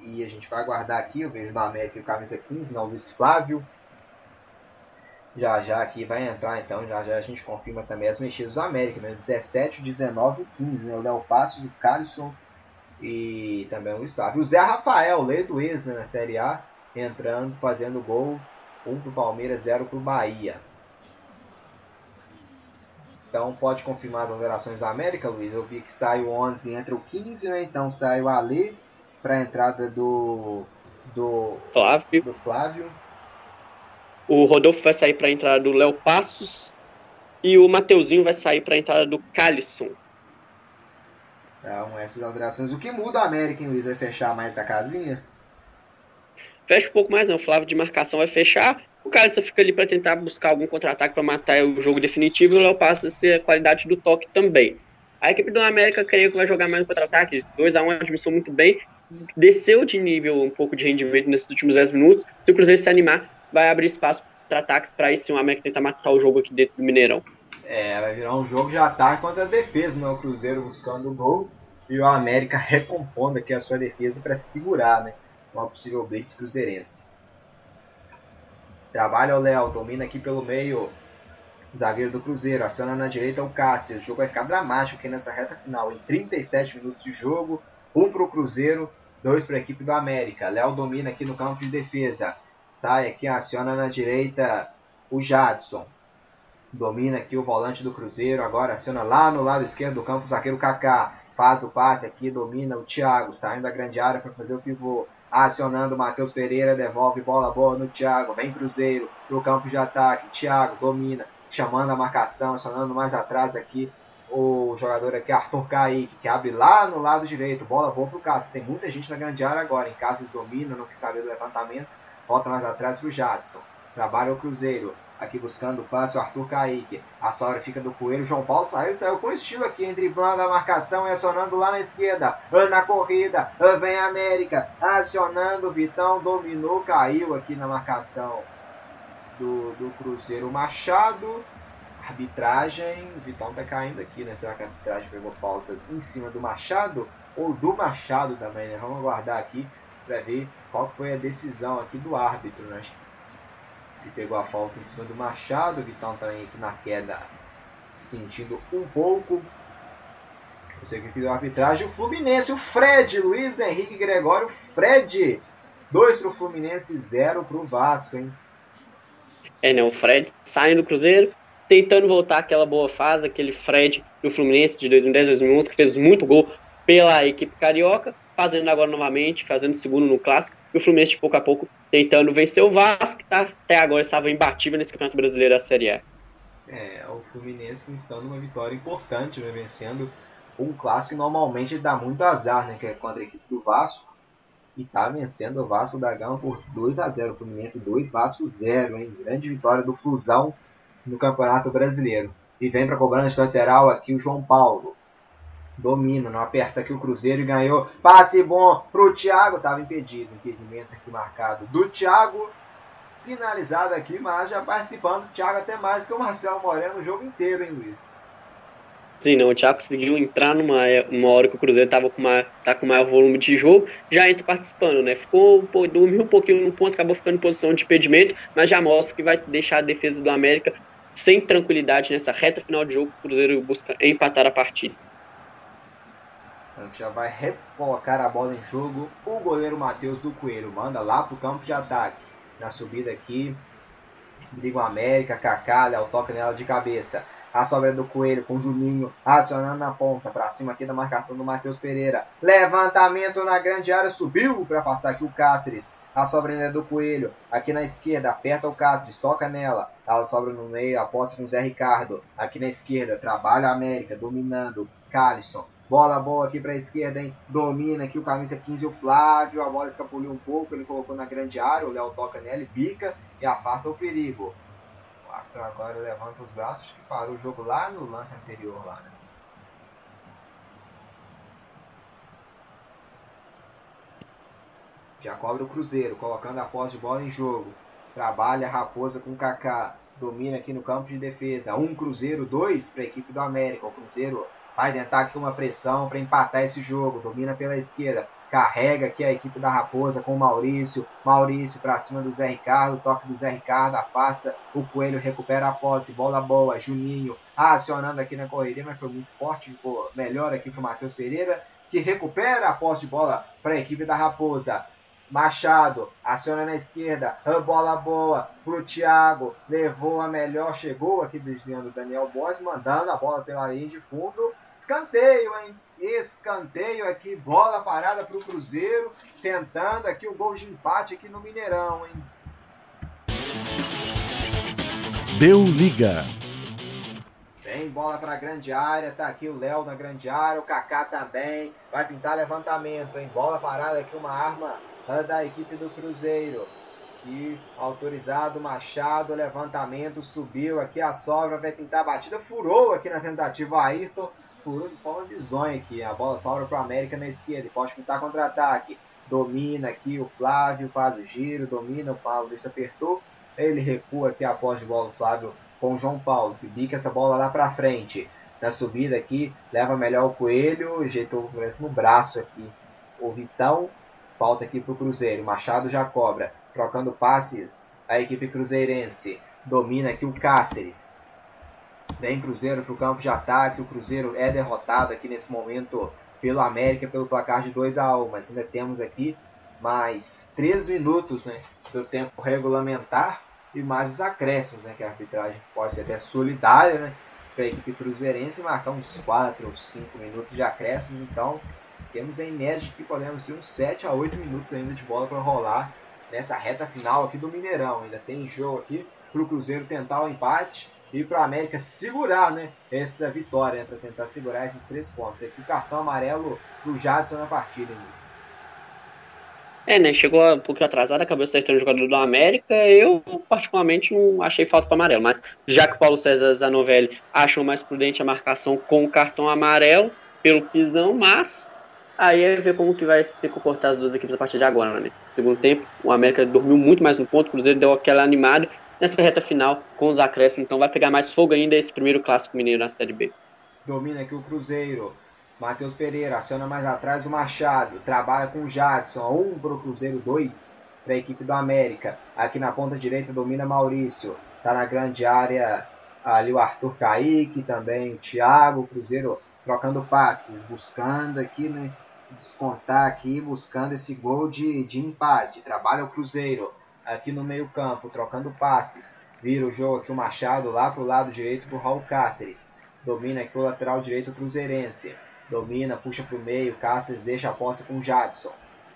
[SPEAKER 1] E a gente vai aguardar aqui, eu vejo da América o camisa 15, não, Luiz Flávio. Já já aqui vai entrar então, já já a gente confirma também as mexidas do América, né? 17, 19 e 15, né? O Léo Passos, o Carlson e também o Flávio. O Zé Rafael, lei do ex né, na Série A, entrando, fazendo gol. 1 um pro Palmeiras, 0 pro Bahia. Então pode confirmar as alterações da América, Luiz. Eu vi que sai o 11 entre o 15, né? Então sai o Ale para a entrada do do
[SPEAKER 3] Flávio.
[SPEAKER 1] do Flávio.
[SPEAKER 3] O Rodolfo vai sair para a entrada do Léo Passos e o Mateuzinho vai sair para a entrada do Calisson.
[SPEAKER 1] Então, essas alterações. O que muda a América, hein, Luiz? Vai fechar mais a casinha?
[SPEAKER 3] Fecha um pouco mais, não. O Flávio de marcação vai fechar. O Calisson fica ali para tentar buscar algum contra-ataque para matar o jogo definitivo. E o Léo Passos ser a qualidade do toque também. A equipe do América creio que vai jogar mais no contra-ataque. 2x1 administrou muito bem. Desceu de nível um pouco de rendimento nesses últimos 10 minutos. Se o Cruzeiro se animar, vai abrir espaço para ataques para sim o América tentar matar o jogo aqui dentro do Mineirão.
[SPEAKER 1] É, vai virar um jogo de ataque contra a defesa, né? O Cruzeiro buscando o gol e o América [LAUGHS] recompondo aqui a sua defesa para segurar, né? Uma possível blitz cruzeirense. Trabalha o Léo, domina aqui pelo meio. O zagueiro do Cruzeiro, aciona na direita o Castro. O jogo vai ficar dramático aqui nessa reta final. Em 37 minutos de jogo, um para o Cruzeiro, dois para a equipe do América. Léo domina aqui no campo de defesa. Sai aqui, aciona na direita o Jadson. Domina aqui o volante do Cruzeiro. Agora aciona lá no lado esquerdo do campo o zagueiro Kaká. Faz o passe aqui, domina o Thiago, saindo da grande área para fazer o pivô. Acionando o Matheus Pereira, devolve bola boa no Thiago. Vem Cruzeiro pro campo de ataque. Thiago domina, chamando a marcação, acionando mais atrás aqui o jogador aqui, Arthur Kaique, que abre lá no lado direito. Bola boa pro Cássio. Tem muita gente na grande área agora. Em Cássio domina, não quis saber do levantamento. Volta mais atrás pro Jadson. Trabalha o Cruzeiro. Aqui buscando o passe, o Arthur Kaique. A sobra fica do Coelho. João Paulo saiu, saiu com estilo aqui, driblando a marcação e acionando lá na esquerda. Na corrida, vem a América. Acionando, Vitão dominou, caiu aqui na marcação do, do Cruzeiro Machado. Arbitragem, o Vitão tá caindo aqui, né? Será que a arbitragem pegou falta em cima do Machado? Ou do Machado também, né? Vamos aguardar aqui para ver qual foi a decisão aqui do árbitro, né? Se pegou a falta em cima do Machado, o Vitão também aqui na queda sentindo um pouco. Que pediu a arbitragem, o Fluminense, o Fred, Luiz Henrique Gregório, Fred. 2 pro Fluminense, 0 pro Vasco, hein?
[SPEAKER 3] É, né? O Fred saindo do Cruzeiro, tentando voltar àquela boa fase, aquele Fred do Fluminense de 2010, 2011, que fez muito gol pela equipe carioca, fazendo agora novamente, fazendo segundo no clássico, e o Fluminense de pouco a pouco tentando vencer o Vasco, que tá, até agora estava imbatível nesse Campeonato Brasileiro da Série A.
[SPEAKER 1] É, o Fluminense conquistando uma vitória importante, né, vencendo um clássico normalmente dá muito azar, né, que é contra a equipe do Vasco, e tá vencendo o Vasco da Gama por 2 a 0 o Fluminense 2, Vasco 0, hein, grande vitória do Flusão no Campeonato Brasileiro. E vem para cobrança lateral aqui o João Paulo. Domina, não aperta aqui o Cruzeiro e ganhou. Passe bom pro Thiago. Estava impedido. Impedimento aqui marcado do Thiago. Sinalizado aqui, mas já participando. O Thiago até mais que o Marcelo Moreno o jogo inteiro, hein, Luiz?
[SPEAKER 3] Sim, não, o Thiago conseguiu entrar numa, numa hora que o Cruzeiro estava com, uma, tá com maior volume de jogo, já entra participando, né? Ficou, dormiu um pouquinho no ponto, acabou ficando em posição de impedimento, mas já mostra que vai deixar a defesa do América sem tranquilidade nessa reta final de jogo. O Cruzeiro busca empatar a partida.
[SPEAKER 1] A gente já vai recolocar a bola em jogo. O goleiro Matheus do Coelho manda lá pro campo de ataque. Na subida aqui, briga o América, Kaká, Léo toca nela de cabeça. A sobra do Coelho com o Juninho acionando na ponta. Para cima aqui da marcação do Matheus Pereira. Levantamento na grande área. Subiu para afastar aqui o Cáceres. A sobra é do Coelho. Aqui na esquerda, aperta o Cáceres, toca nela. Ela sobra no meio, aposta com o Zé Ricardo. Aqui na esquerda, trabalha a América, dominando. Calisson. Bola boa aqui para a esquerda, hein? Domina aqui o camisa 15, o Flávio. A bola escapuliu um pouco, ele colocou na grande área. O Léo toca nela, bica e afasta o perigo. O Arthur agora levanta os braços, que parou o jogo lá no lance anterior. Lá, né? Já cobra o Cruzeiro, colocando a posse de bola em jogo. Trabalha a Raposa com o Kaká. domina aqui no campo de defesa. Um Cruzeiro, dois para a equipe do América. O Cruzeiro vai tentar aqui uma pressão para empatar esse jogo. Domina pela esquerda. Carrega aqui a equipe da Raposa com o Maurício. Maurício para cima do Zé Ricardo. Toque do Zé Ricardo. Afasta. O Coelho recupera a posse. Bola boa. Juninho acionando aqui na correria, mas foi muito forte. Ficou melhor aqui para o Matheus Pereira. Que recupera a posse de bola para a equipe da Raposa. Machado aciona na esquerda, bola boa pro Thiago, levou a melhor, chegou aqui desviando o Daniel Borges, mandando a bola pela linha de fundo. Escanteio, hein? Escanteio aqui, bola parada pro Cruzeiro, tentando aqui o gol de empate aqui no Mineirão, hein?
[SPEAKER 2] Deu liga.
[SPEAKER 1] Vem bola para a grande área, tá aqui o Léo na grande área, o Kaká também, vai pintar levantamento, hein? Bola parada aqui, uma arma da equipe do Cruzeiro. E autorizado, Machado, levantamento, subiu aqui a sobra, vai pintar a batida, furou aqui na tentativa o Furou de forma bizonha aqui. A bola sobra para o América na esquerda, pode pintar contra-ataque. Domina aqui o Flávio, faz o giro, domina o Paulo, isso apertou. Ele recua aqui após de bola o Flávio com o João Paulo, que bica essa bola lá para frente. Na subida aqui, leva melhor o Coelho, ajeitou no braço aqui o Vitão Falta aqui para o Cruzeiro. Machado já cobra. Trocando passes. A equipe cruzeirense. Domina aqui o Cáceres. Vem Cruzeiro para o campo de ataque. O Cruzeiro é derrotado aqui nesse momento pelo América pelo placar de 2 a 1 Mas ainda temos aqui mais 3 minutos né, do tempo regulamentar e mais os acréscimos, né, que a arbitragem pode ser até solidária né, para a equipe cruzeirense marcar uns 4 ou 5 minutos de acréscimos. Então, temos em média que podemos ter uns 7 a 8 minutos ainda de bola para rolar nessa reta final aqui do Mineirão. Ainda tem jogo aqui para o Cruzeiro tentar o empate e para o América segurar né, essa vitória, né, para tentar segurar esses três pontos. Aqui o cartão amarelo para o Jadson na partida, Início.
[SPEAKER 3] É, né? Chegou um pouquinho atrasado, acabou acertando o jogador do América. Eu, particularmente, não achei falta para amarelo. Mas já que o Paulo César Zanovelli achou mais prudente a marcação com o cartão amarelo pelo pisão, mas Aí é ver como que vai se comportar as duas equipes a partir de agora, né? Segundo tempo, o América dormiu muito mais no ponto, o Cruzeiro deu aquela animada nessa reta final com os acréscimos, então vai pegar mais fogo ainda esse primeiro clássico mineiro na Série B.
[SPEAKER 1] Domina aqui o Cruzeiro. Matheus Pereira aciona mais atrás o Machado. Trabalha com o Jackson. Um para o Cruzeiro, dois para a equipe do América. Aqui na ponta direita domina Maurício. Está na grande área ali o Arthur Kaique, também o Thiago. O Cruzeiro trocando passes, buscando aqui, né? descontar aqui, buscando esse gol de, de empate. Trabalha o Cruzeiro aqui no meio campo, trocando passes. Vira o jogo aqui o Machado lá para o lado direito para o Raul Cáceres. Domina aqui o lateral direito Cruzeirense. Domina, puxa para o meio, Cáceres deixa a posse com o Jadson.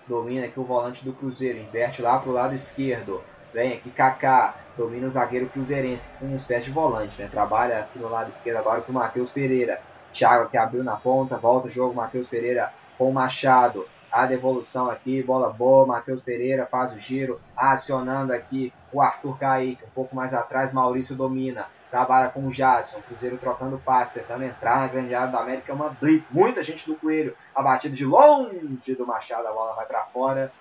[SPEAKER 1] Domina aqui o volante do Cruzeiro, inverte lá para o lado esquerdo. Vem aqui Kaká, domina o zagueiro Cruzeirense, com uma espécie de volante, né? Trabalha aqui no lado esquerdo agora com o Matheus Pereira. Thiago que abriu na ponta, volta o jogo, Matheus Pereira com o Machado. A devolução aqui, bola boa, Matheus Pereira faz o giro, acionando aqui o Arthur Kaique, um pouco mais atrás, Maurício domina, trabalha com o Jadson, Cruzeiro trocando passe, tentando entrar na grande área do América, é uma blitz, muita gente do Coelho, a batida de longe do Machado, a bola vai para fora,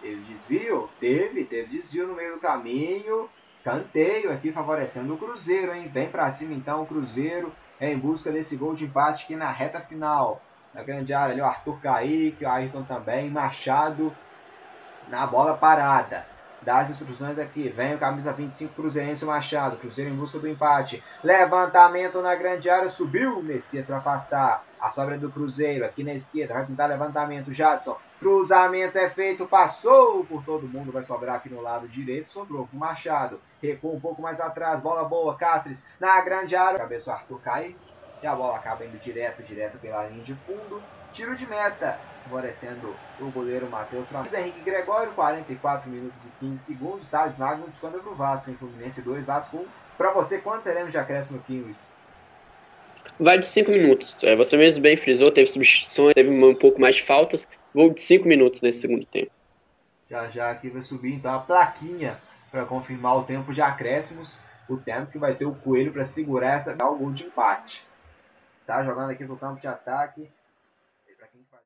[SPEAKER 1] teve desvio? Teve, teve desvio no meio do caminho, escanteio aqui favorecendo o Cruzeiro, hein, vem para cima então o Cruzeiro, em busca desse gol de empate aqui na reta final na grande área ali, o Arthur Kaique, o Ayrton também, Machado na bola parada. Dá as instruções aqui, vem o camisa 25 Cruzeirense Machado, Cruzeiro em busca do empate. Levantamento na grande área, subiu Messias para afastar. A sobra do Cruzeiro aqui na esquerda, vai tentar levantamento, Jadson. Cruzamento é feito, passou por todo mundo, vai sobrar aqui no lado direito, sobrou com Machado. Recua um pouco mais atrás, bola boa, Cáceres na grande área. Cabeça o Arthur Kaique. E a bola acaba indo direto, direto pela linha de fundo. Tiro de meta, favorecendo o goleiro Matheus Luiz Henrique Gregório, 44 minutos e 15 segundos. Thales Magno desconta para o Vasco, em Fluminense 2, Vasco 1. Para você, quanto teremos de acréscimo aqui, Luiz?
[SPEAKER 3] Vai de 5 minutos. É, você mesmo bem frisou, teve substituições, teve um pouco mais de faltas. Vou de 5 minutos nesse segundo tempo.
[SPEAKER 1] Já já aqui vai subir então a plaquinha para confirmar o tempo de acréscimos. O tempo que vai ter o Coelho para segurar essa o gol de empate. Tá jogando aqui pro campo de ataque.